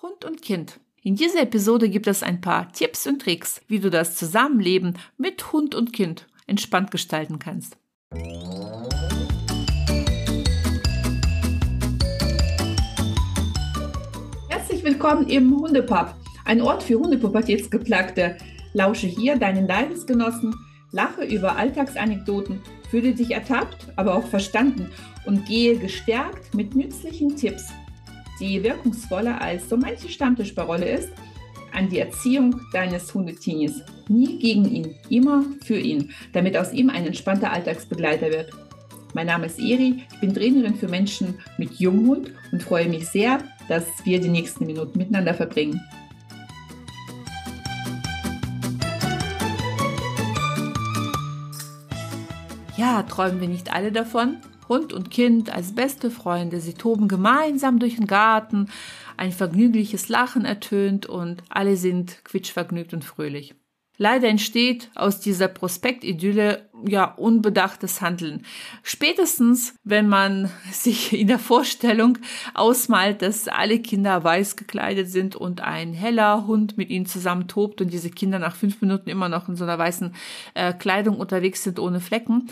Hund und Kind. In dieser Episode gibt es ein paar Tipps und Tricks, wie du das Zusammenleben mit Hund und Kind entspannt gestalten kannst. Herzlich willkommen im Hundepub, ein Ort für Hundepubertätsgeplagte. Lausche hier deinen Leidensgenossen, lache über Alltagsanekdoten, fühle dich ertappt, aber auch verstanden und gehe gestärkt mit nützlichen Tipps die wirkungsvoller als so manche Stammtischparole ist, an die Erziehung deines Hundetinis. Nie gegen ihn, immer für ihn, damit aus ihm ein entspannter Alltagsbegleiter wird. Mein Name ist Eri, ich bin Trainerin für Menschen mit Junghund und freue mich sehr, dass wir die nächsten Minuten miteinander verbringen. Ja, träumen wir nicht alle davon? Hund und Kind als beste Freunde. Sie toben gemeinsam durch den Garten, ein vergnügliches Lachen ertönt und alle sind quietschvergnügt und fröhlich. Leider entsteht aus dieser Prospektidylle ja unbedachtes Handeln. Spätestens, wenn man sich in der Vorstellung ausmalt, dass alle Kinder weiß gekleidet sind und ein heller Hund mit ihnen zusammen tobt und diese Kinder nach fünf Minuten immer noch in so einer weißen äh, Kleidung unterwegs sind ohne Flecken,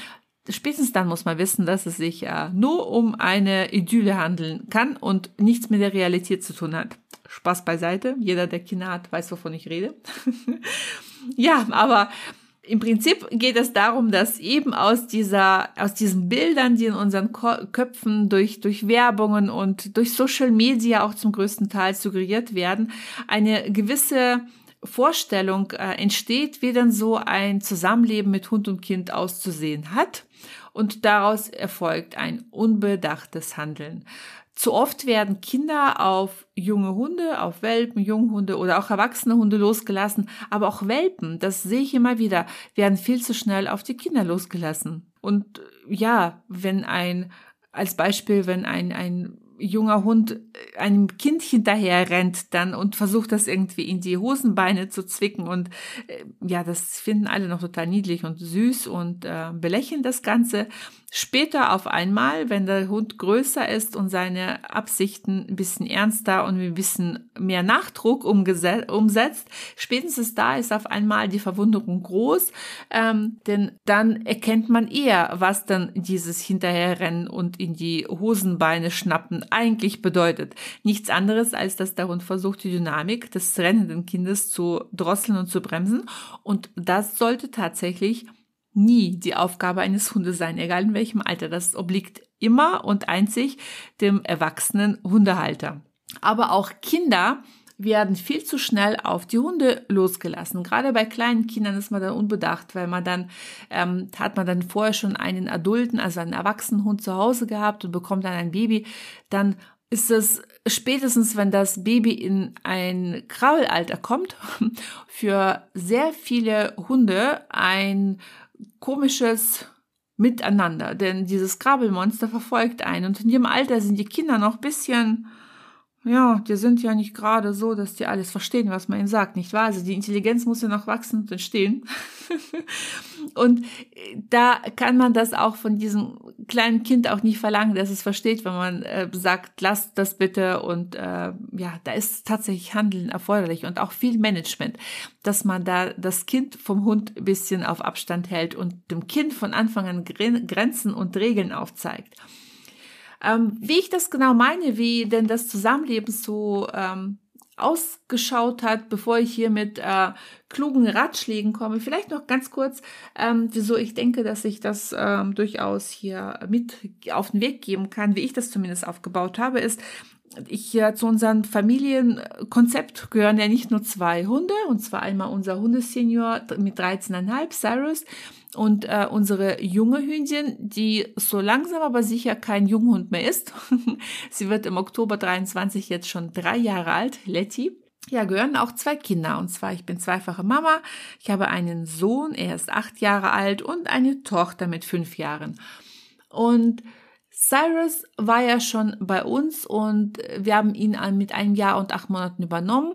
spätestens dann muss man wissen, dass es sich ja nur um eine Idylle handeln kann und nichts mit der Realität zu tun hat. Spaß beiseite. Jeder, der Kinder hat, weiß, wovon ich rede. ja, aber im Prinzip geht es darum, dass eben aus dieser, aus diesen Bildern, die in unseren Köpfen durch, durch Werbungen und durch Social Media auch zum größten Teil suggeriert werden, eine gewisse Vorstellung äh, entsteht, wie denn so ein Zusammenleben mit Hund und Kind auszusehen hat und daraus erfolgt ein unbedachtes Handeln. Zu oft werden Kinder auf junge Hunde, auf Welpen, Junghunde oder auch erwachsene Hunde losgelassen, aber auch Welpen, das sehe ich immer wieder, werden viel zu schnell auf die Kinder losgelassen. Und ja, wenn ein, als Beispiel, wenn ein, ein junger Hund äh, einem Kind hinterher rennt dann und versucht das irgendwie in die Hosenbeine zu zwicken und äh, ja, das finden alle noch total niedlich und süß und äh, belächeln das Ganze. Später auf einmal, wenn der Hund größer ist und seine Absichten ein bisschen ernster und ein bisschen mehr Nachdruck umsetzt, spätestens da ist auf einmal die Verwunderung groß, ähm, denn dann erkennt man eher, was dann dieses Hinterherrennen und in die Hosenbeine schnappen eigentlich bedeutet. Nichts anderes, als dass der Hund versucht, die Dynamik des rennenden Kindes zu drosseln und zu bremsen. Und das sollte tatsächlich nie die Aufgabe eines Hundes sein, egal in welchem Alter. Das obliegt immer und einzig dem erwachsenen Hundehalter. Aber auch Kinder werden viel zu schnell auf die Hunde losgelassen. Gerade bei kleinen Kindern ist man dann unbedacht, weil man dann ähm, hat man dann vorher schon einen adulten, also einen erwachsenen Hund zu Hause gehabt und bekommt dann ein Baby, dann ist es spätestens, wenn das Baby in ein Krabbelalter kommt, für sehr viele Hunde ein komisches Miteinander, denn dieses Krabbelmonster verfolgt einen. Und in ihrem Alter sind die Kinder noch bisschen ja, die sind ja nicht gerade so, dass die alles verstehen, was man ihnen sagt, nicht wahr? Also die Intelligenz muss ja noch wachsen und entstehen. und da kann man das auch von diesem kleinen Kind auch nicht verlangen, dass es versteht, wenn man äh, sagt, lasst das bitte. Und äh, ja, da ist tatsächlich Handeln erforderlich und auch viel Management, dass man da das Kind vom Hund ein bisschen auf Abstand hält und dem Kind von Anfang an Grenzen und Regeln aufzeigt. Ähm, wie ich das genau meine, wie denn das Zusammenleben so ähm, ausgeschaut hat, bevor ich hier mit äh, klugen Ratschlägen komme. Vielleicht noch ganz kurz, ähm, wieso ich denke, dass ich das ähm, durchaus hier mit auf den Weg geben kann, wie ich das zumindest aufgebaut habe, ist, ich ja zu unserem Familienkonzept gehören ja nicht nur zwei Hunde, und zwar einmal unser Hundesenior mit 13,5, Cyrus, und äh, unsere junge Hündin, die so langsam aber sicher kein Junghund mehr ist. Sie wird im Oktober 23 jetzt schon drei Jahre alt, Letty. Ja, gehören auch zwei Kinder. Und zwar, ich bin zweifache Mama. Ich habe einen Sohn, er ist acht Jahre alt und eine Tochter mit fünf Jahren. Und Cyrus war ja schon bei uns und wir haben ihn mit einem Jahr und acht Monaten übernommen.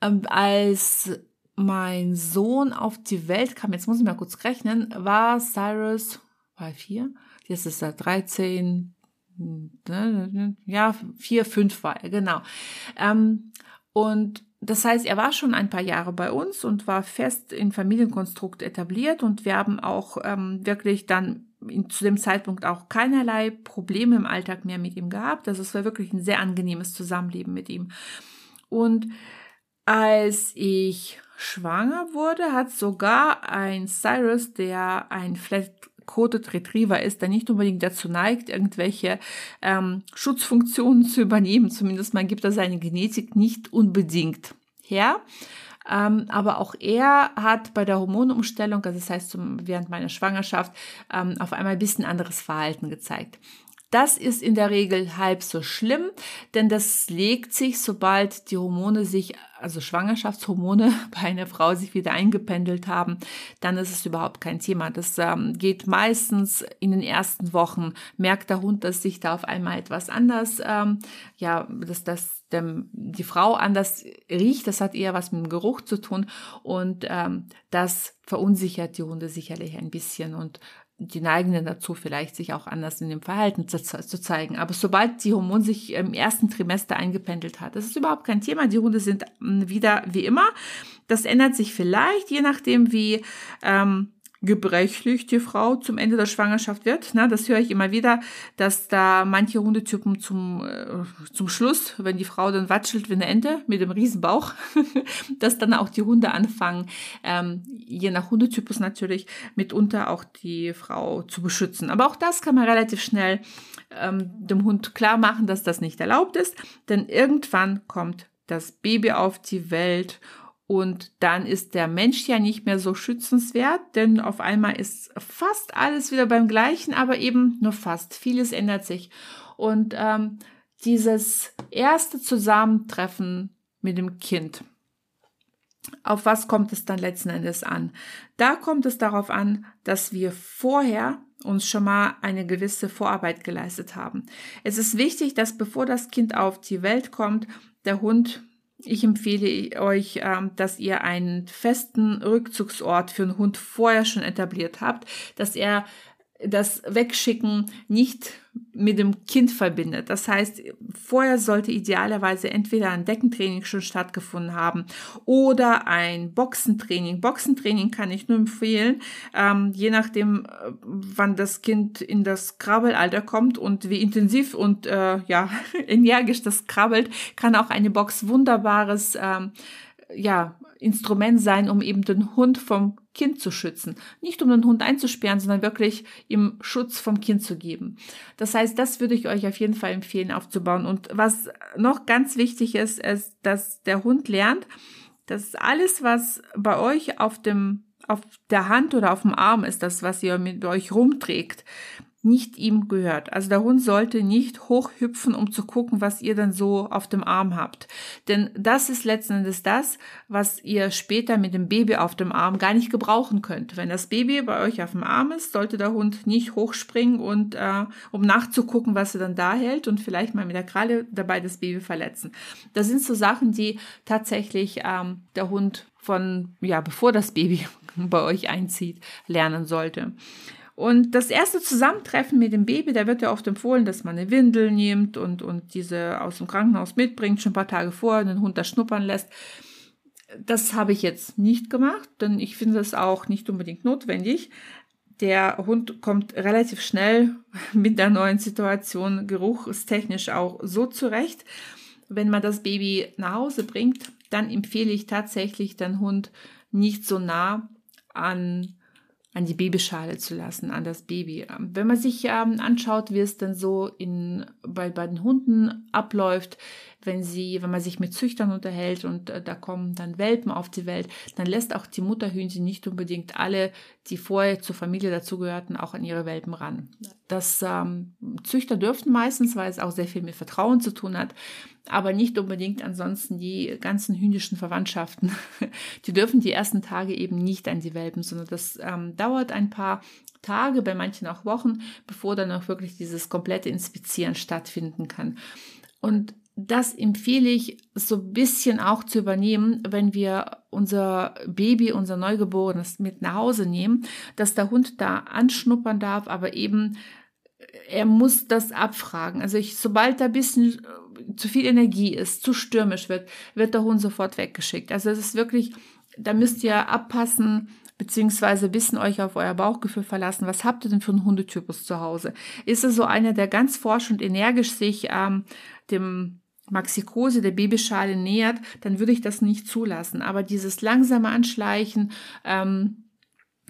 Ähm, als mein Sohn auf die Welt kam, jetzt muss ich mal kurz rechnen, war Cyrus, war vier? Jetzt ist er 13, ja, vier, fünf war er, genau. Ähm, Und das heißt, er war schon ein paar Jahre bei uns und war fest in Familienkonstrukt etabliert und wir haben auch ähm, wirklich dann zu dem Zeitpunkt auch keinerlei Probleme im Alltag mehr mit ihm gehabt. Also es war wirklich ein sehr angenehmes Zusammenleben mit ihm. Und als ich schwanger wurde, hat sogar ein Cyrus, der ein Flat Coded Retriever ist, der nicht unbedingt dazu neigt, irgendwelche ähm, Schutzfunktionen zu übernehmen. Zumindest man gibt er seine Genetik nicht unbedingt her. Ähm, aber auch er hat bei der Hormonumstellung, also das heißt zum, während meiner Schwangerschaft, ähm, auf einmal ein bisschen anderes Verhalten gezeigt. Das ist in der Regel halb so schlimm, denn das legt sich, sobald die Hormone sich, also Schwangerschaftshormone bei einer Frau sich wieder eingependelt haben, dann ist es überhaupt kein Thema. Das ähm, geht meistens in den ersten Wochen, merkt der Hund, dass sich da auf einmal etwas anders, ähm, ja, dass das dem, die Frau anders riecht. Das hat eher was mit dem Geruch zu tun und ähm, das verunsichert die Hunde sicherlich ein bisschen und die neigen dann dazu, vielleicht sich auch anders in dem Verhalten zu, zu, zeigen. Aber sobald die Hormon sich im ersten Trimester eingependelt hat, das ist überhaupt kein Thema. Die Hunde sind hm, wieder wie immer. Das ändert sich vielleicht, je nachdem, wie ähm, gebrechlich die Frau zum Ende der Schwangerschaft wird. Na, das höre ich immer wieder, dass da manche Hundetypen zum, äh, zum Schluss, wenn die Frau dann watschelt wie eine Ente mit dem Riesenbauch, dass dann auch die Hunde anfangen, ähm, je nach Hundetypus natürlich, mitunter auch die Frau zu beschützen. Aber auch das kann man relativ schnell ähm, dem Hund klar machen, dass das nicht erlaubt ist, denn irgendwann kommt das Baby auf die Welt und dann ist der Mensch ja nicht mehr so schützenswert, denn auf einmal ist fast alles wieder beim gleichen, aber eben nur fast. Vieles ändert sich. Und ähm, dieses erste Zusammentreffen mit dem Kind, auf was kommt es dann letzten Endes an? Da kommt es darauf an, dass wir vorher uns schon mal eine gewisse Vorarbeit geleistet haben. Es ist wichtig, dass bevor das Kind auf die Welt kommt, der Hund ich empfehle euch, ähm, dass ihr einen festen Rückzugsort für einen Hund vorher schon etabliert habt, dass er das Wegschicken nicht mit dem Kind verbindet. Das heißt, vorher sollte idealerweise entweder ein Deckentraining schon stattgefunden haben oder ein Boxentraining. Boxentraining kann ich nur empfehlen, ähm, je nachdem, äh, wann das Kind in das Krabbelalter kommt und wie intensiv und äh, ja energisch das krabbelt, kann auch eine Box wunderbares ähm, ja, Instrument sein, um eben den Hund vom Kind zu schützen. Nicht um den Hund einzusperren, sondern wirklich ihm Schutz vom Kind zu geben. Das heißt, das würde ich euch auf jeden Fall empfehlen aufzubauen. Und was noch ganz wichtig ist, ist, dass der Hund lernt, dass alles, was bei euch auf dem auf der Hand oder auf dem Arm ist, das, was ihr mit euch rumträgt, nicht ihm gehört. Also der Hund sollte nicht hochhüpfen, um zu gucken, was ihr dann so auf dem Arm habt. Denn das ist letzten Endes das, was ihr später mit dem Baby auf dem Arm gar nicht gebrauchen könnt. Wenn das Baby bei euch auf dem Arm ist, sollte der Hund nicht hochspringen und äh, um nachzugucken, was er dann da hält und vielleicht mal mit der Kralle dabei das Baby verletzen. Das sind so Sachen, die tatsächlich ähm, der Hund von, ja, bevor das Baby bei euch einzieht, lernen sollte. Und das erste Zusammentreffen mit dem Baby, da wird ja oft empfohlen, dass man eine Windel nimmt und, und diese aus dem Krankenhaus mitbringt, schon ein paar Tage vorher, den Hund da schnuppern lässt. Das habe ich jetzt nicht gemacht, denn ich finde es auch nicht unbedingt notwendig. Der Hund kommt relativ schnell mit der neuen Situation geruchstechnisch auch so zurecht. Wenn man das Baby nach Hause bringt, dann empfehle ich tatsächlich den Hund nicht so nah an an die Babyschale zu lassen, an das Baby. Ähm, wenn man sich ähm, anschaut, wie es dann so in, bei, bei den Hunden abläuft, wenn sie, wenn man sich mit Züchtern unterhält und äh, da kommen dann Welpen auf die Welt, dann lässt auch die Mutterhühnchen nicht unbedingt alle, die vorher zur Familie dazugehörten, auch an ihre Welpen ran. Das ähm, Züchter dürften meistens, weil es auch sehr viel mit Vertrauen zu tun hat, aber nicht unbedingt ansonsten die ganzen hündischen Verwandtschaften. Die dürfen die ersten Tage eben nicht an die Welpen, sondern das ähm, dauert ein paar Tage, bei manchen auch Wochen, bevor dann auch wirklich dieses komplette Inspizieren stattfinden kann. Und das empfehle ich so ein bisschen auch zu übernehmen, wenn wir unser Baby, unser Neugeborenes mit nach Hause nehmen, dass der Hund da anschnuppern darf, aber eben er muss das abfragen. Also ich, sobald er ein bisschen zu viel Energie ist, zu stürmisch wird, wird der Hund sofort weggeschickt. Also es ist wirklich, da müsst ihr abpassen, beziehungsweise ein bisschen euch auf euer Bauchgefühl verlassen. Was habt ihr denn für einen Hundetypus zu Hause? Ist es so einer, der ganz forsch und energisch sich ähm, dem Maxikose der Babyschale nähert, dann würde ich das nicht zulassen. Aber dieses langsame Anschleichen, ähm,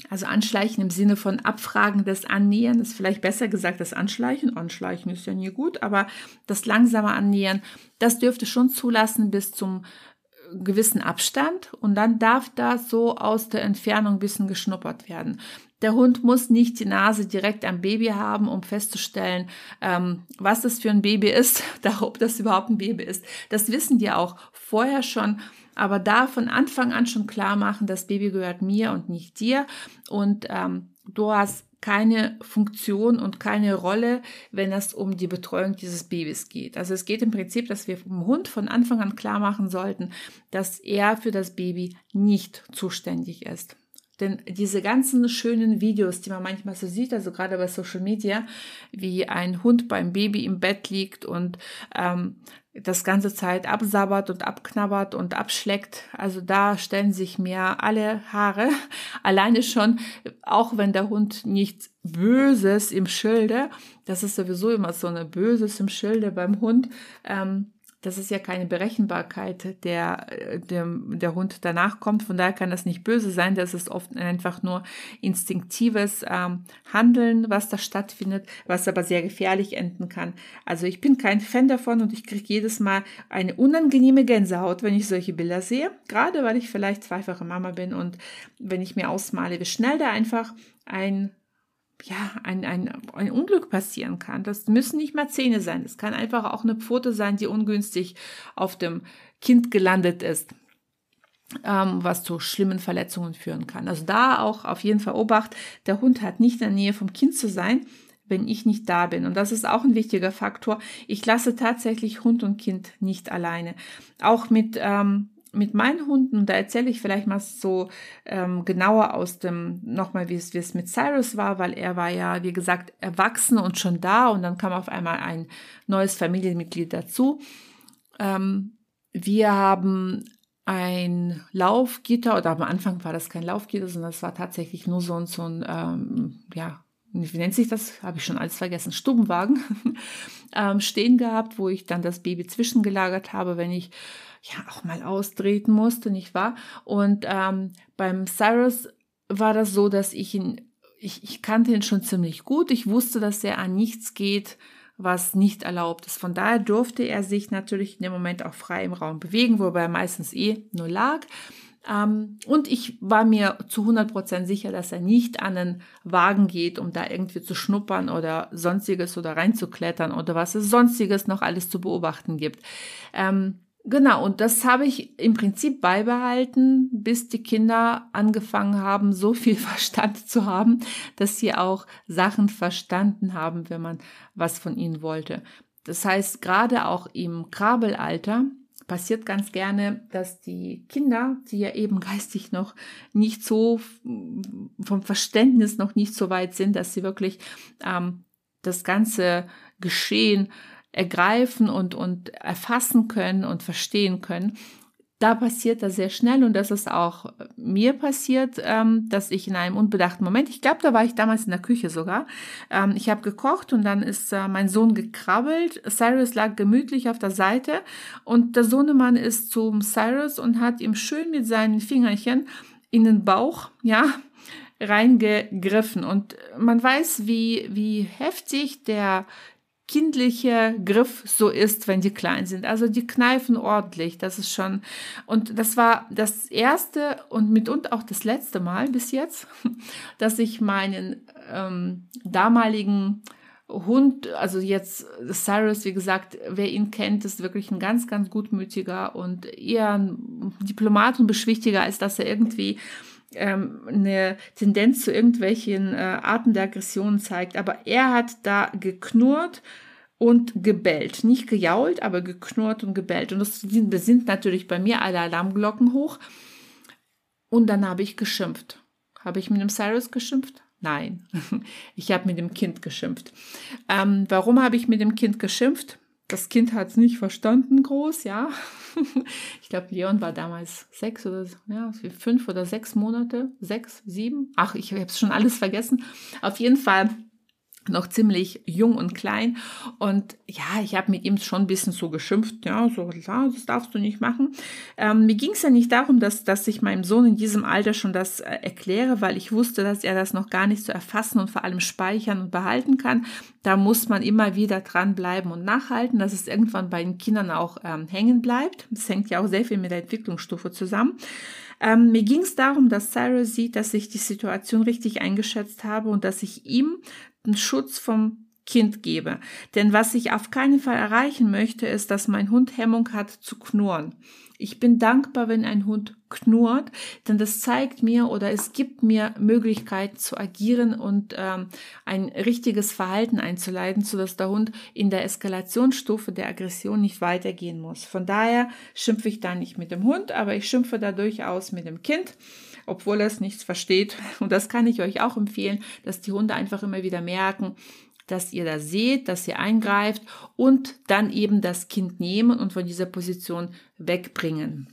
also Anschleichen im Sinne von Abfragen des Annähern, ist vielleicht besser gesagt das Anschleichen. Anschleichen ist ja nie gut, aber das langsame Annähern, das dürfte schon zulassen bis zum gewissen Abstand und dann darf da so aus der Entfernung ein bisschen geschnuppert werden. Der Hund muss nicht die Nase direkt am Baby haben, um festzustellen, ähm, was das für ein Baby ist, ob das überhaupt ein Baby ist. Das wissen die auch vorher schon, aber da von Anfang an schon klar machen, das Baby gehört mir und nicht dir. Und ähm, du hast keine Funktion und keine Rolle, wenn es um die Betreuung dieses Babys geht. Also es geht im Prinzip, dass wir dem Hund von Anfang an klar machen sollten, dass er für das Baby nicht zuständig ist. Denn diese ganzen schönen Videos, die man manchmal so sieht, also gerade bei Social Media, wie ein Hund beim Baby im Bett liegt und ähm, das ganze Zeit absabbert und abknabbert und abschleckt. Also da stellen sich mir alle Haare. Alleine schon, auch wenn der Hund nichts Böses im Schilde, das ist sowieso immer so eine Böses im Schilde beim Hund, ähm, das ist ja keine Berechenbarkeit, der, der, der Hund danach kommt. Von daher kann das nicht böse sein. Das ist oft einfach nur instinktives ähm, Handeln, was da stattfindet, was aber sehr gefährlich enden kann. Also ich bin kein Fan davon und ich kriege jedes Mal eine unangenehme Gänsehaut, wenn ich solche Bilder sehe. Gerade weil ich vielleicht zweifache Mama bin und wenn ich mir ausmale, wie schnell da einfach ein ja, ein, ein, ein Unglück passieren kann. Das müssen nicht mal Zähne sein. Es kann einfach auch eine Pfote sein, die ungünstig auf dem Kind gelandet ist, ähm, was zu schlimmen Verletzungen führen kann. Also da auch auf jeden Fall Obacht, der Hund hat nicht in der Nähe vom Kind zu sein, wenn ich nicht da bin. Und das ist auch ein wichtiger Faktor. Ich lasse tatsächlich Hund und Kind nicht alleine. Auch mit ähm, mit meinen Hunden, da erzähle ich vielleicht mal so ähm, genauer aus dem, nochmal, wie es, mit Cyrus war, weil er war ja, wie gesagt, erwachsen und schon da und dann kam auf einmal ein neues Familienmitglied dazu. Ähm, wir haben ein Laufgitter, oder am Anfang war das kein Laufgitter, sondern es war tatsächlich nur so, so ein, ähm, ja, wie nennt sich das? Habe ich schon alles vergessen. Stubenwagen ähm, stehen gehabt, wo ich dann das Baby zwischengelagert habe, wenn ich ja auch mal austreten musste, nicht wahr? Und ähm, beim Cyrus war das so, dass ich ihn, ich, ich kannte ihn schon ziemlich gut. Ich wusste, dass er an nichts geht, was nicht erlaubt ist. Von daher durfte er sich natürlich in dem Moment auch frei im Raum bewegen, wobei er meistens eh nur lag. Ähm, und ich war mir zu 100% sicher, dass er nicht an den Wagen geht, um da irgendwie zu schnuppern oder sonstiges oder reinzuklettern oder was es sonstiges noch alles zu beobachten gibt. Ähm, Genau, und das habe ich im Prinzip beibehalten, bis die Kinder angefangen haben, so viel Verstand zu haben, dass sie auch Sachen verstanden haben, wenn man was von ihnen wollte. Das heißt, gerade auch im Krabelalter passiert ganz gerne, dass die Kinder, die ja eben geistig noch nicht so vom Verständnis noch nicht so weit sind, dass sie wirklich ähm, das ganze Geschehen ergreifen und, und erfassen können und verstehen können, da passiert das sehr schnell und das ist auch mir passiert, ähm, dass ich in einem unbedachten Moment, ich glaube, da war ich damals in der Küche sogar, ähm, ich habe gekocht und dann ist äh, mein Sohn gekrabbelt, Cyrus lag gemütlich auf der Seite und der Sohnemann ist zum Cyrus und hat ihm schön mit seinen Fingerchen in den Bauch, ja, reingegriffen. Und man weiß, wie, wie heftig der kindliche Griff so ist, wenn die klein sind. Also die kneifen ordentlich. Das ist schon, und das war das erste und mitunter auch das letzte Mal bis jetzt, dass ich meinen ähm, damaligen Hund, also jetzt Cyrus, wie gesagt, wer ihn kennt, ist wirklich ein ganz, ganz gutmütiger und eher ein Diplomat und beschwichtiger, als dass er irgendwie ähm, eine Tendenz zu irgendwelchen äh, Arten der Aggression zeigt. Aber er hat da geknurrt und gebellt. Nicht gejault, aber geknurrt und gebellt. Und das sind natürlich bei mir alle Alarmglocken hoch. Und dann habe ich geschimpft. Habe ich mit dem Cyrus geschimpft? Nein, ich habe mit dem Kind geschimpft. Ähm, warum habe ich mit dem Kind geschimpft? Das Kind hat es nicht verstanden groß, ja. Ich glaube, Leon war damals sechs oder ja, fünf oder sechs Monate, sechs, sieben. Ach, ich habe es schon alles vergessen. Auf jeden Fall noch ziemlich jung und klein. Und ja, ich habe mit ihm schon ein bisschen so geschimpft, ja, so, das darfst du nicht machen. Ähm, mir ging es ja nicht darum, dass, dass ich meinem Sohn in diesem Alter schon das äh, erkläre, weil ich wusste, dass er das noch gar nicht so erfassen und vor allem speichern und behalten kann. Da muss man immer wieder dranbleiben und nachhalten, dass es irgendwann bei den Kindern auch ähm, hängen bleibt. Das hängt ja auch sehr viel mit der Entwicklungsstufe zusammen. Ähm, mir ging es darum, dass Cyrus sieht, dass ich die Situation richtig eingeschätzt habe und dass ich ihm einen Schutz vom Kind gebe. Denn was ich auf keinen Fall erreichen möchte, ist, dass mein Hund Hemmung hat zu knurren. Ich bin dankbar, wenn ein Hund knurrt, denn das zeigt mir oder es gibt mir Möglichkeiten zu agieren und ähm, ein richtiges Verhalten einzuleiten, sodass der Hund in der Eskalationsstufe der Aggression nicht weitergehen muss. Von daher schimpfe ich da nicht mit dem Hund, aber ich schimpfe da durchaus mit dem Kind obwohl er es nichts versteht. Und das kann ich euch auch empfehlen, dass die Hunde einfach immer wieder merken, dass ihr da seht, dass ihr eingreift und dann eben das Kind nehmen und von dieser Position wegbringen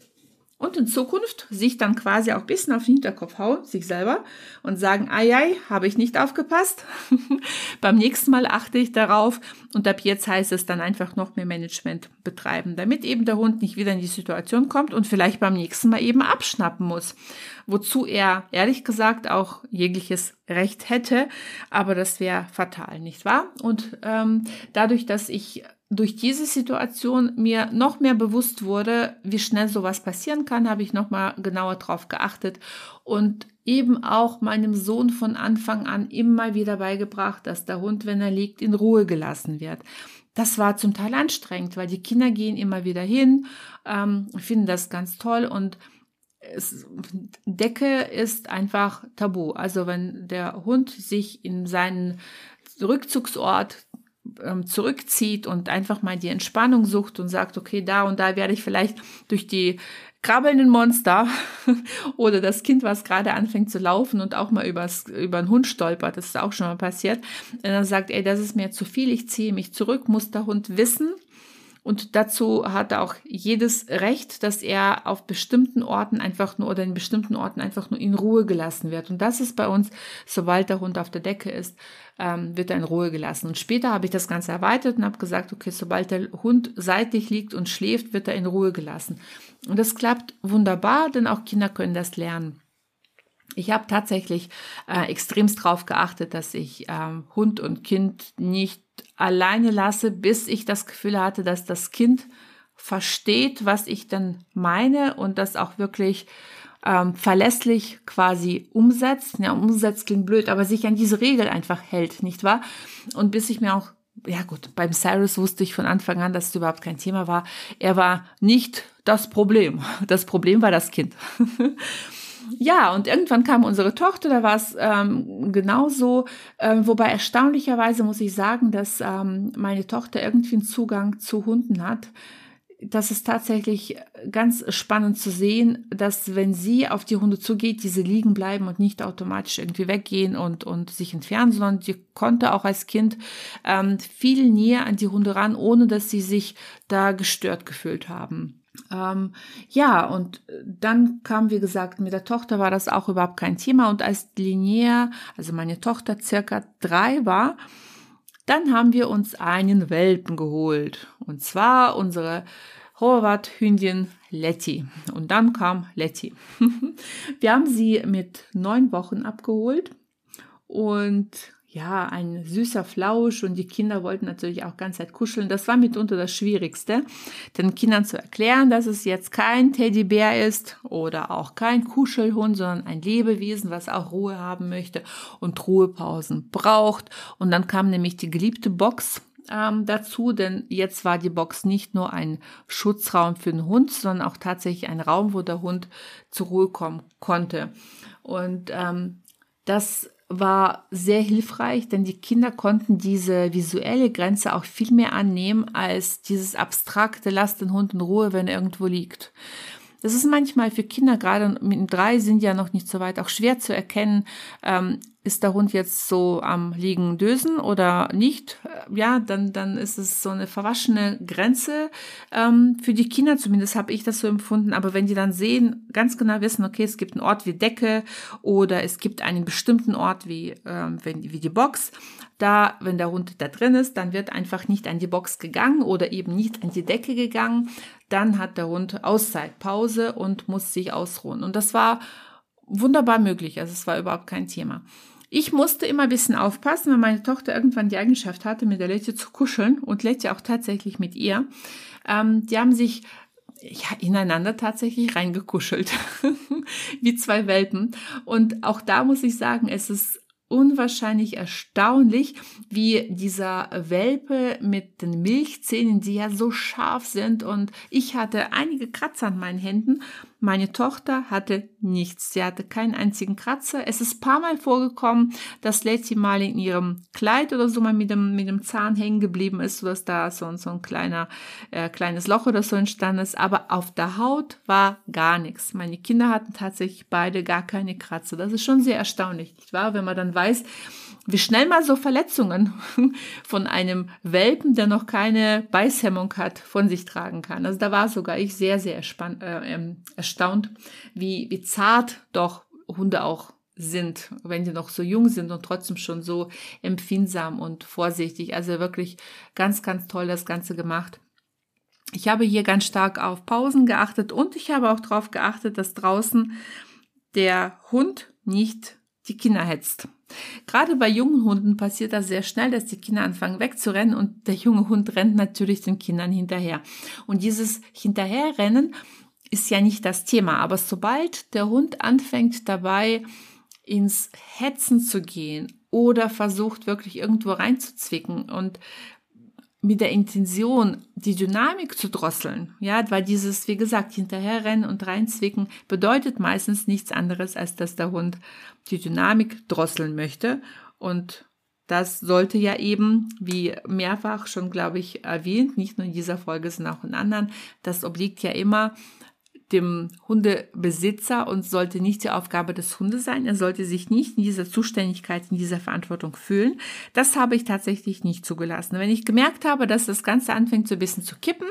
und in Zukunft sich dann quasi auch ein bisschen auf den Hinterkopf hauen, sich selber, und sagen, ai, ai, habe ich nicht aufgepasst. Beim nächsten Mal achte ich darauf und ab jetzt heißt es dann einfach noch mehr Management betreiben, damit eben der Hund nicht wieder in die Situation kommt und vielleicht beim nächsten Mal eben abschnappen muss. Wozu er ehrlich gesagt auch jegliches Recht hätte, aber das wäre fatal, nicht wahr? Und ähm, dadurch, dass ich durch diese Situation mir noch mehr bewusst wurde, wie schnell sowas passieren kann, habe ich noch mal genauer drauf geachtet und eben auch meinem Sohn von Anfang an immer wieder beigebracht, dass der Hund, wenn er liegt, in Ruhe gelassen wird. Das war zum Teil anstrengend, weil die Kinder gehen immer wieder hin, ähm, finden das ganz toll und es, Decke ist einfach tabu. Also wenn der Hund sich in seinen Rückzugsort zurückzieht und einfach mal die Entspannung sucht und sagt, okay, da und da werde ich vielleicht durch die krabbelnden Monster oder das Kind, was gerade anfängt zu laufen und auch mal übers, über einen Hund stolpert, das ist auch schon mal passiert, und dann sagt, ey, das ist mir zu viel, ich ziehe mich zurück, muss der Hund wissen, und dazu hat er auch jedes Recht, dass er auf bestimmten Orten einfach nur oder in bestimmten Orten einfach nur in Ruhe gelassen wird. Und das ist bei uns, sobald der Hund auf der Decke ist, ähm, wird er in Ruhe gelassen. Und später habe ich das Ganze erweitert und habe gesagt, okay, sobald der Hund seitlich liegt und schläft, wird er in Ruhe gelassen. Und das klappt wunderbar, denn auch Kinder können das lernen. Ich habe tatsächlich äh, extremst darauf geachtet, dass ich ähm, Hund und Kind nicht alleine lasse, bis ich das Gefühl hatte, dass das Kind versteht, was ich dann meine und das auch wirklich ähm, verlässlich quasi umsetzt. Ja, umsetzt klingt blöd, aber sich an diese Regel einfach hält, nicht wahr? Und bis ich mir auch ja gut, beim Cyrus wusste ich von Anfang an, dass es überhaupt kein Thema war. Er war nicht das Problem. Das Problem war das Kind. ja, und irgendwann kam unsere Tochter, da war es ähm, genauso. Ähm, wobei erstaunlicherweise muss ich sagen, dass ähm, meine Tochter irgendwie einen Zugang zu Hunden hat. Das ist tatsächlich ganz spannend zu sehen, dass wenn sie auf die Hunde zugeht, diese liegen bleiben und nicht automatisch irgendwie weggehen und, und sich entfernen, sondern die konnte auch als Kind ähm, viel näher an die Hunde ran, ohne dass sie sich da gestört gefühlt haben. Ähm, ja, und dann kam, wie gesagt, mit der Tochter war das auch überhaupt kein Thema. Und als Linear, also meine Tochter circa drei war, dann haben wir uns einen Welpen geholt. Und zwar unsere Horvath-Hündin Letty. Und dann kam Letty. wir haben sie mit neun Wochen abgeholt. Und ja, ein süßer Flausch und die Kinder wollten natürlich auch ganz Zeit kuscheln. Das war mitunter das Schwierigste, den Kindern zu erklären, dass es jetzt kein Teddybär ist oder auch kein Kuschelhund, sondern ein Lebewesen, was auch Ruhe haben möchte und Ruhepausen braucht. Und dann kam nämlich die geliebte Box ähm, dazu, denn jetzt war die Box nicht nur ein Schutzraum für den Hund, sondern auch tatsächlich ein Raum, wo der Hund zur Ruhe kommen konnte. Und ähm, das war sehr hilfreich, denn die Kinder konnten diese visuelle Grenze auch viel mehr annehmen als dieses abstrakte Lass den Hund in Ruhe, wenn er irgendwo liegt. Das ist manchmal für Kinder, gerade mit drei sind ja noch nicht so weit, auch schwer zu erkennen, ähm, ist der Hund jetzt so am liegen dösen oder nicht? Ja, dann, dann ist es so eine verwaschene Grenze ähm, für die Kinder, zumindest habe ich das so empfunden. Aber wenn die dann sehen, ganz genau wissen, okay, es gibt einen Ort wie Decke oder es gibt einen bestimmten Ort wie, ähm, wie die Box, da, wenn der Hund da drin ist, dann wird einfach nicht an die Box gegangen oder eben nicht an die Decke gegangen. Dann hat der Hund Auszeit, Pause und muss sich ausruhen. Und das war wunderbar möglich. Also es war überhaupt kein Thema. Ich musste immer ein bisschen aufpassen, weil meine Tochter irgendwann die Eigenschaft hatte, mit der Letje zu kuscheln und Letje auch tatsächlich mit ihr. Ähm, die haben sich ja, ineinander tatsächlich reingekuschelt, wie zwei Welpen. Und auch da muss ich sagen, es ist unwahrscheinlich erstaunlich, wie dieser Welpe mit den Milchzähnen, die ja so scharf sind. Und ich hatte einige Kratzer an meinen Händen meine Tochter hatte nichts. Sie hatte keinen einzigen Kratzer. Es ist paar Mal vorgekommen, dass Letty mal in ihrem Kleid oder so mal mit dem, mit dem Zahn hängen geblieben ist, sodass da so, so ein kleiner, äh, kleines Loch oder so entstanden ist. Aber auf der Haut war gar nichts. Meine Kinder hatten tatsächlich beide gar keine Kratzer. Das ist schon sehr erstaunlich, nicht wahr? Wenn man dann weiß, wie schnell mal so Verletzungen von einem Welpen, der noch keine Beißhemmung hat, von sich tragen kann. Also da war sogar ich sehr, sehr äh, ähm, erstaunt, wie, wie zart doch Hunde auch sind, wenn sie noch so jung sind und trotzdem schon so empfindsam und vorsichtig. Also wirklich ganz, ganz toll das Ganze gemacht. Ich habe hier ganz stark auf Pausen geachtet und ich habe auch darauf geachtet, dass draußen der Hund nicht die Kinder hetzt. Gerade bei jungen Hunden passiert das sehr schnell, dass die Kinder anfangen wegzurennen und der junge Hund rennt natürlich den Kindern hinterher. Und dieses Hinterherrennen ist ja nicht das Thema, aber sobald der Hund anfängt dabei ins Hetzen zu gehen oder versucht wirklich irgendwo reinzuzwicken und mit der Intention, die Dynamik zu drosseln, ja, weil dieses, wie gesagt, hinterherrennen und reinzwicken bedeutet meistens nichts anderes, als dass der Hund die Dynamik drosseln möchte. Und das sollte ja eben, wie mehrfach schon, glaube ich, erwähnt, nicht nur in dieser Folge, sondern auch in anderen, das obliegt ja immer dem Hundebesitzer und sollte nicht die Aufgabe des Hundes sein. Er sollte sich nicht in dieser Zuständigkeit, in dieser Verantwortung fühlen. Das habe ich tatsächlich nicht zugelassen. Wenn ich gemerkt habe, dass das Ganze anfängt so ein bisschen zu kippen,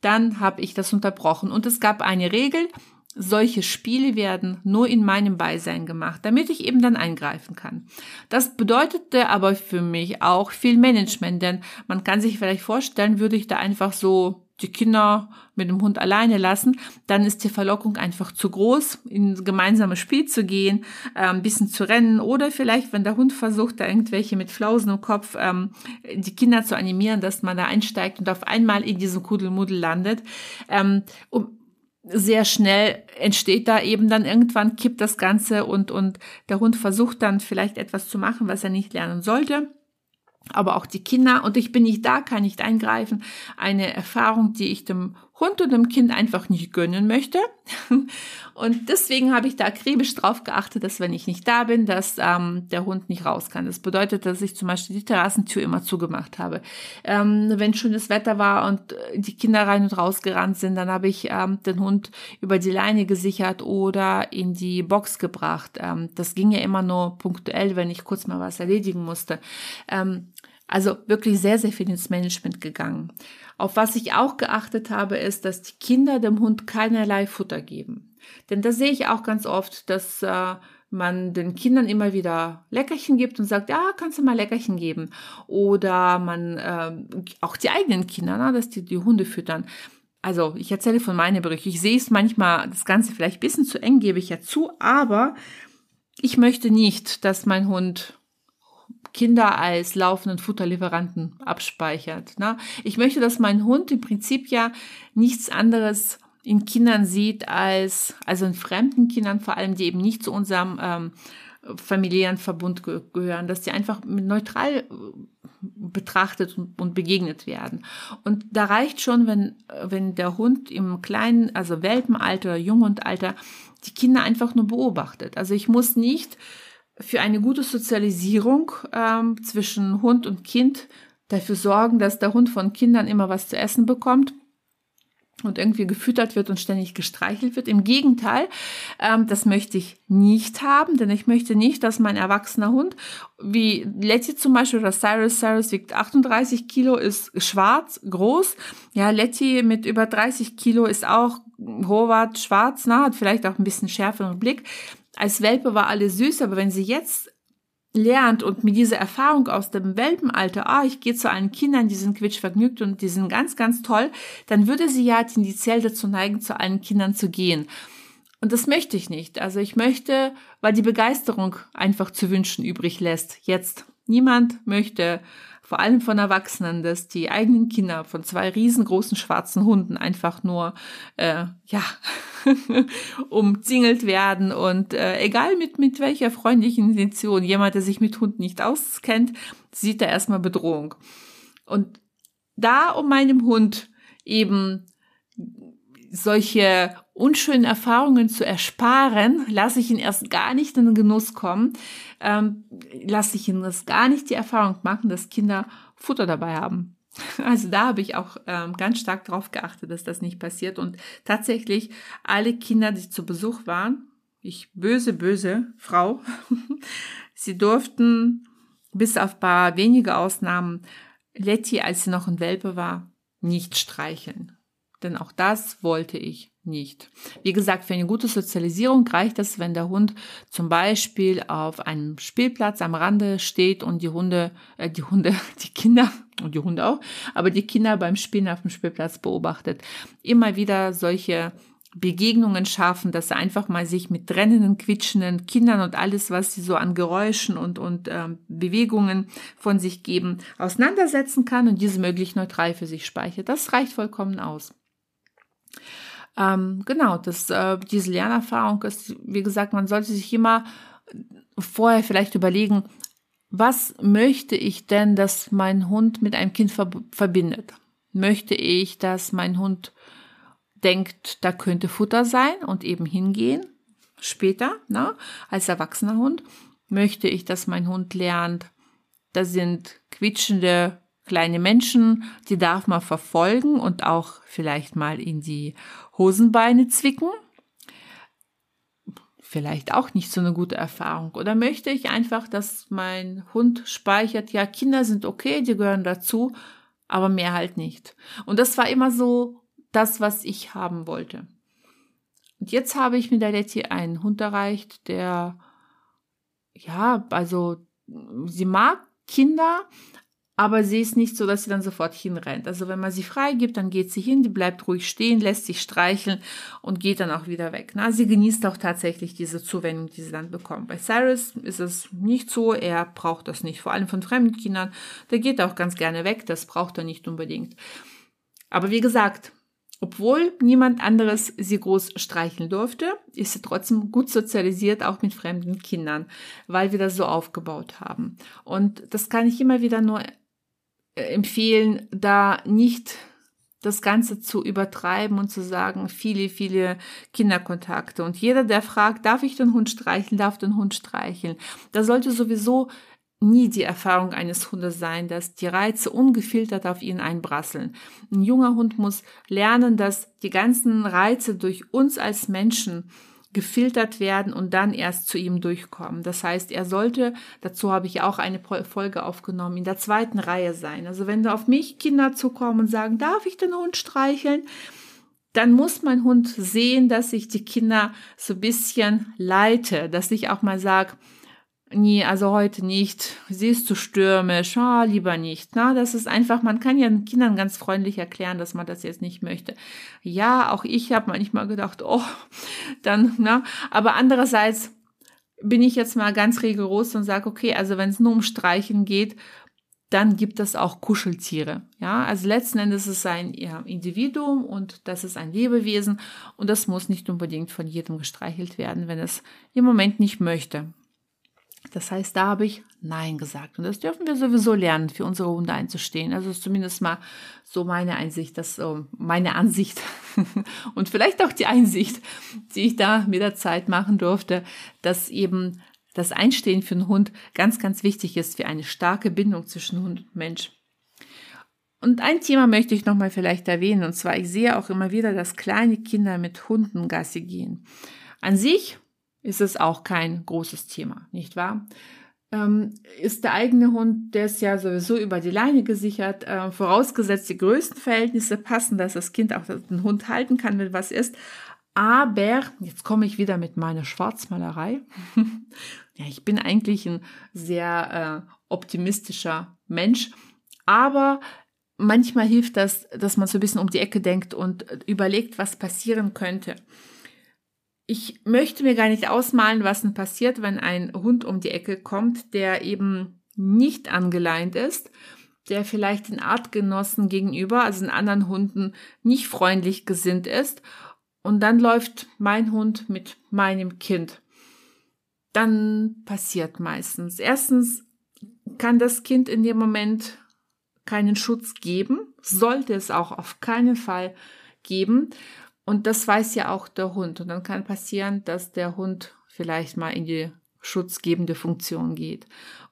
dann habe ich das unterbrochen. Und es gab eine Regel, solche Spiele werden nur in meinem Beisein gemacht, damit ich eben dann eingreifen kann. Das bedeutete aber für mich auch viel Management, denn man kann sich vielleicht vorstellen, würde ich da einfach so die Kinder mit dem Hund alleine lassen, dann ist die Verlockung einfach zu groß, in gemeinsames Spiel zu gehen, äh, ein bisschen zu rennen oder vielleicht, wenn der Hund versucht, da irgendwelche mit Flausen im Kopf ähm, die Kinder zu animieren, dass man da einsteigt und auf einmal in diesem Kuddelmuddel landet. Ähm, um, sehr schnell entsteht da eben dann irgendwann kippt das Ganze und, und der Hund versucht dann vielleicht etwas zu machen, was er nicht lernen sollte aber auch die Kinder. Und ich bin nicht da, kann nicht eingreifen. Eine Erfahrung, die ich dem Hund und dem Kind einfach nicht gönnen möchte. Und deswegen habe ich da akribisch drauf geachtet, dass wenn ich nicht da bin, dass ähm, der Hund nicht raus kann. Das bedeutet, dass ich zum Beispiel die Terrassentür immer zugemacht habe. Ähm, wenn schönes Wetter war und äh, die Kinder rein und raus gerannt sind, dann habe ich ähm, den Hund über die Leine gesichert oder in die Box gebracht. Ähm, das ging ja immer nur punktuell, wenn ich kurz mal was erledigen musste. Ähm, also wirklich sehr, sehr viel ins Management gegangen. Auf was ich auch geachtet habe, ist, dass die Kinder dem Hund keinerlei Futter geben. Denn da sehe ich auch ganz oft, dass äh, man den Kindern immer wieder Leckerchen gibt und sagt, ja, kannst du mal Leckerchen geben. Oder man, äh, auch die eigenen Kinder, na, dass die die Hunde füttern. Also ich erzähle von meinen Berichten. Ich sehe es manchmal, das Ganze vielleicht ein bisschen zu eng, gebe ich ja zu, aber ich möchte nicht, dass mein Hund Kinder als laufenden Futterlieferanten abspeichert. Ne? Ich möchte, dass mein Hund im Prinzip ja nichts anderes in Kindern sieht als, also in fremden Kindern vor allem, die eben nicht zu unserem ähm, familiären Verbund ge gehören, dass die einfach neutral äh, betrachtet und, und, begegnet werden. Und da reicht schon, wenn, wenn der Hund im kleinen, also Welpenalter, Junghundalter, die Kinder einfach nur beobachtet. Also ich muss nicht für eine gute Sozialisierung ähm, zwischen Hund und Kind dafür sorgen, dass der Hund von Kindern immer was zu essen bekommt. und irgendwie gefüttert wird und ständig gestreichelt wird. Im Gegenteil, ähm, das möchte ich nicht haben, denn ich möchte nicht, dass mein erwachsener Hund, wie Letty zum Beispiel oder Cyrus, Cyrus wiegt 38 Kilo, ist schwarz, groß. Ja, Letty mit über 30 Kilo ist auch Howard schwarz, na, hat vielleicht auch ein bisschen schärferen Blick. Als Welpe war alles süß, aber wenn sie jetzt lernt und mit dieser Erfahrung aus dem Welpenalter, ah, ich gehe zu allen Kindern, die sind quitschvergnügt und die sind ganz, ganz toll, dann würde sie ja tendenziell dazu neigen, zu allen Kindern zu gehen. Und das möchte ich nicht. Also ich möchte, weil die Begeisterung einfach zu wünschen übrig lässt. Jetzt. Niemand möchte vor allem von Erwachsenen, dass die eigenen Kinder von zwei riesengroßen schwarzen Hunden einfach nur äh, ja umzingelt werden und äh, egal mit mit welcher freundlichen Intention jemand, der sich mit Hunden nicht auskennt, sieht da erstmal Bedrohung. Und da um meinem Hund eben solche unschönen Erfahrungen zu ersparen, lasse ich ihn erst gar nicht in den Genuss kommen, ähm, lasse ich ihn das gar nicht die Erfahrung machen, dass Kinder Futter dabei haben. Also da habe ich auch ähm, ganz stark darauf geachtet, dass das nicht passiert. Und tatsächlich alle Kinder, die zu Besuch waren, ich böse, böse Frau, sie durften bis auf paar wenige Ausnahmen Letty, als sie noch ein Welpe war, nicht streicheln. Denn auch das wollte ich nicht. Wie gesagt, für eine gute Sozialisierung reicht es, wenn der Hund zum Beispiel auf einem Spielplatz am Rande steht und die Hunde, äh, die Hunde, die Kinder und die Hunde auch, aber die Kinder beim Spielen auf dem Spielplatz beobachtet. Immer wieder solche Begegnungen schaffen, dass er einfach mal sich mit trennenden, quietschenden Kindern und alles, was sie so an Geräuschen und, und ähm, Bewegungen von sich geben, auseinandersetzen kann und diese möglichst neutral für sich speichert. Das reicht vollkommen aus. Ähm, genau, das, äh, diese Lernerfahrung ist, wie gesagt, man sollte sich immer vorher vielleicht überlegen, was möchte ich denn, dass mein Hund mit einem Kind ver verbindet? Möchte ich, dass mein Hund denkt, da könnte Futter sein und eben hingehen? Später, ne, als erwachsener Hund. Möchte ich, dass mein Hund lernt, da sind quietschende kleine Menschen, die darf man verfolgen und auch vielleicht mal in die Hosenbeine zwicken. Vielleicht auch nicht so eine gute Erfahrung. Oder möchte ich einfach, dass mein Hund speichert, ja, Kinder sind okay, die gehören dazu, aber mehr halt nicht. Und das war immer so das, was ich haben wollte. Und jetzt habe ich mit der Letty einen Hund erreicht, der, ja, also, sie mag Kinder, aber sie ist nicht so, dass sie dann sofort hinrennt. Also wenn man sie freigibt, dann geht sie hin, die bleibt ruhig stehen, lässt sich streicheln und geht dann auch wieder weg. Na, sie genießt auch tatsächlich diese Zuwendung, die sie dann bekommt. Bei Cyrus ist es nicht so, er braucht das nicht, vor allem von fremden Kindern. Der geht auch ganz gerne weg, das braucht er nicht unbedingt. Aber wie gesagt, obwohl niemand anderes sie groß streicheln durfte, ist sie trotzdem gut sozialisiert, auch mit fremden Kindern, weil wir das so aufgebaut haben. Und das kann ich immer wieder nur empfehlen, da nicht das Ganze zu übertreiben und zu sagen, viele, viele Kinderkontakte. Und jeder, der fragt, darf ich den Hund streicheln, darf den Hund streicheln, da sollte sowieso nie die Erfahrung eines Hundes sein, dass die Reize ungefiltert auf ihn einbrasseln. Ein junger Hund muss lernen, dass die ganzen Reize durch uns als Menschen gefiltert werden und dann erst zu ihm durchkommen. Das heißt, er sollte, dazu habe ich auch eine Folge aufgenommen, in der zweiten Reihe sein. Also wenn da auf mich Kinder zukommen und sagen, darf ich den Hund streicheln? Dann muss mein Hund sehen, dass ich die Kinder so ein bisschen leite, dass ich auch mal sage, Nee, also heute nicht. Sie ist zu stürmisch. Ah, lieber nicht. Na, das ist einfach, man kann ja den Kindern ganz freundlich erklären, dass man das jetzt nicht möchte. Ja, auch ich habe manchmal gedacht, oh, dann, na, aber andererseits bin ich jetzt mal ganz rigoros und sage, okay, also wenn es nur um Streichen geht, dann gibt es auch Kuscheltiere. Ja, also letzten Endes ist es ein ja, Individuum und das ist ein Lebewesen und das muss nicht unbedingt von jedem gestreichelt werden, wenn es im Moment nicht möchte. Das heißt, da habe ich Nein gesagt. Und das dürfen wir sowieso lernen, für unsere Hunde einzustehen. Also ist zumindest mal so meine Einsicht, das, uh, meine Ansicht und vielleicht auch die Einsicht, die ich da mit der Zeit machen durfte, dass eben das Einstehen für einen Hund ganz, ganz wichtig ist für eine starke Bindung zwischen Hund und Mensch. Und ein Thema möchte ich nochmal vielleicht erwähnen, und zwar, ich sehe auch immer wieder, dass kleine Kinder mit Hunden Gassi gehen. An sich ist es auch kein großes Thema, nicht wahr? Ähm, ist der eigene Hund, der ist ja sowieso über die Leine gesichert, äh, vorausgesetzt die größten Verhältnisse passen, dass das Kind auch den Hund halten kann, wenn was ist. Aber, jetzt komme ich wieder mit meiner Schwarzmalerei. ja, ich bin eigentlich ein sehr äh, optimistischer Mensch, aber manchmal hilft das, dass man so ein bisschen um die Ecke denkt und überlegt, was passieren könnte. Ich möchte mir gar nicht ausmalen, was denn passiert, wenn ein Hund um die Ecke kommt, der eben nicht angeleint ist, der vielleicht den Artgenossen gegenüber, also den anderen Hunden, nicht freundlich gesinnt ist. Und dann läuft mein Hund mit meinem Kind. Dann passiert meistens. Erstens kann das Kind in dem Moment keinen Schutz geben, sollte es auch auf keinen Fall geben. Und das weiß ja auch der Hund. Und dann kann passieren, dass der Hund vielleicht mal in die schutzgebende Funktion geht.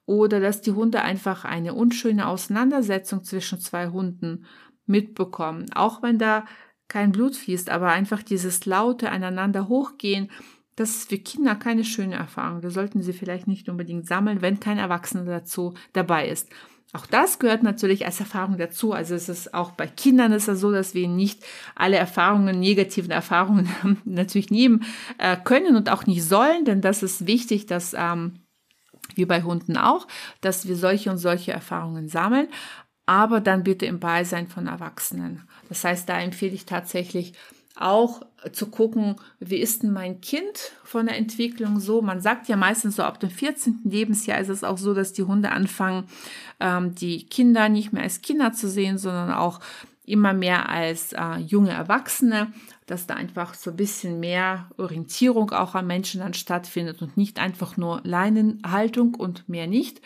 Oder dass die Hunde einfach eine unschöne Auseinandersetzung zwischen zwei Hunden mitbekommen. Auch wenn da kein Blut fließt, aber einfach dieses laute aneinander hochgehen, das ist für Kinder keine schöne Erfahrung. Da sollten sie vielleicht nicht unbedingt sammeln, wenn kein Erwachsener dazu dabei ist. Auch das gehört natürlich als Erfahrung dazu. Also es ist auch bei Kindern ist es so, dass wir nicht alle Erfahrungen, negativen Erfahrungen natürlich nehmen äh, können und auch nicht sollen, denn das ist wichtig, dass ähm, wie bei Hunden auch, dass wir solche und solche Erfahrungen sammeln, aber dann bitte im Beisein von Erwachsenen. Das heißt, da empfehle ich tatsächlich auch zu gucken, wie ist denn mein Kind von der Entwicklung so. Man sagt ja meistens so ab dem 14. Lebensjahr ist es auch so, dass die Hunde anfangen, ähm, die Kinder nicht mehr als Kinder zu sehen, sondern auch immer mehr als äh, junge Erwachsene, dass da einfach so ein bisschen mehr Orientierung auch am Menschen dann stattfindet und nicht einfach nur Leinenhaltung und mehr nicht.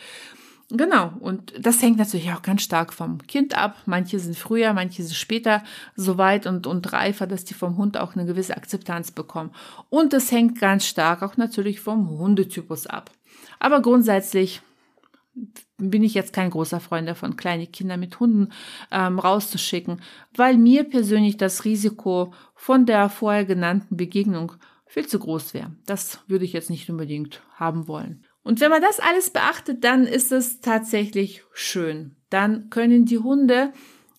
Genau, und das hängt natürlich auch ganz stark vom Kind ab. Manche sind früher, manche sind später so weit und, und reifer, dass die vom Hund auch eine gewisse Akzeptanz bekommen. Und das hängt ganz stark auch natürlich vom Hundetypus ab. Aber grundsätzlich bin ich jetzt kein großer Freund davon, kleine Kinder mit Hunden ähm, rauszuschicken, weil mir persönlich das Risiko von der vorher genannten Begegnung viel zu groß wäre. Das würde ich jetzt nicht unbedingt haben wollen. Und wenn man das alles beachtet, dann ist es tatsächlich schön. Dann können die Hunde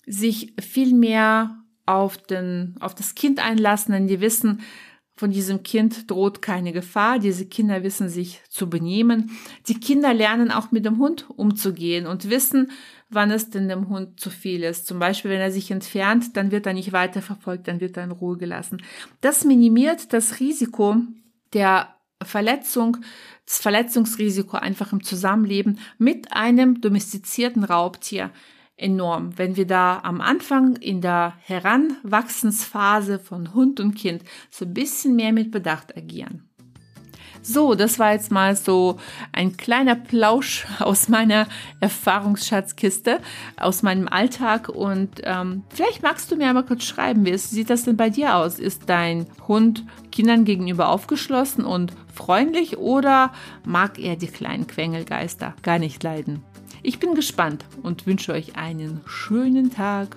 sich viel mehr auf, den, auf das Kind einlassen, denn die wissen, von diesem Kind droht keine Gefahr. Diese Kinder wissen sich zu benehmen. Die Kinder lernen auch mit dem Hund umzugehen und wissen, wann es denn dem Hund zu viel ist. Zum Beispiel, wenn er sich entfernt, dann wird er nicht weiter verfolgt, dann wird er in Ruhe gelassen. Das minimiert das Risiko der Verletzung, das Verletzungsrisiko einfach im Zusammenleben mit einem domestizierten Raubtier enorm. Wenn wir da am Anfang in der Heranwachsensphase von Hund und Kind so ein bisschen mehr mit Bedacht agieren. So, das war jetzt mal so ein kleiner Plausch aus meiner Erfahrungsschatzkiste, aus meinem Alltag. Und ähm, vielleicht magst du mir einmal kurz schreiben, wie sieht das denn bei dir aus? Ist dein Hund Kindern gegenüber aufgeschlossen und freundlich oder mag er die kleinen Quengelgeister gar nicht leiden? Ich bin gespannt und wünsche euch einen schönen Tag.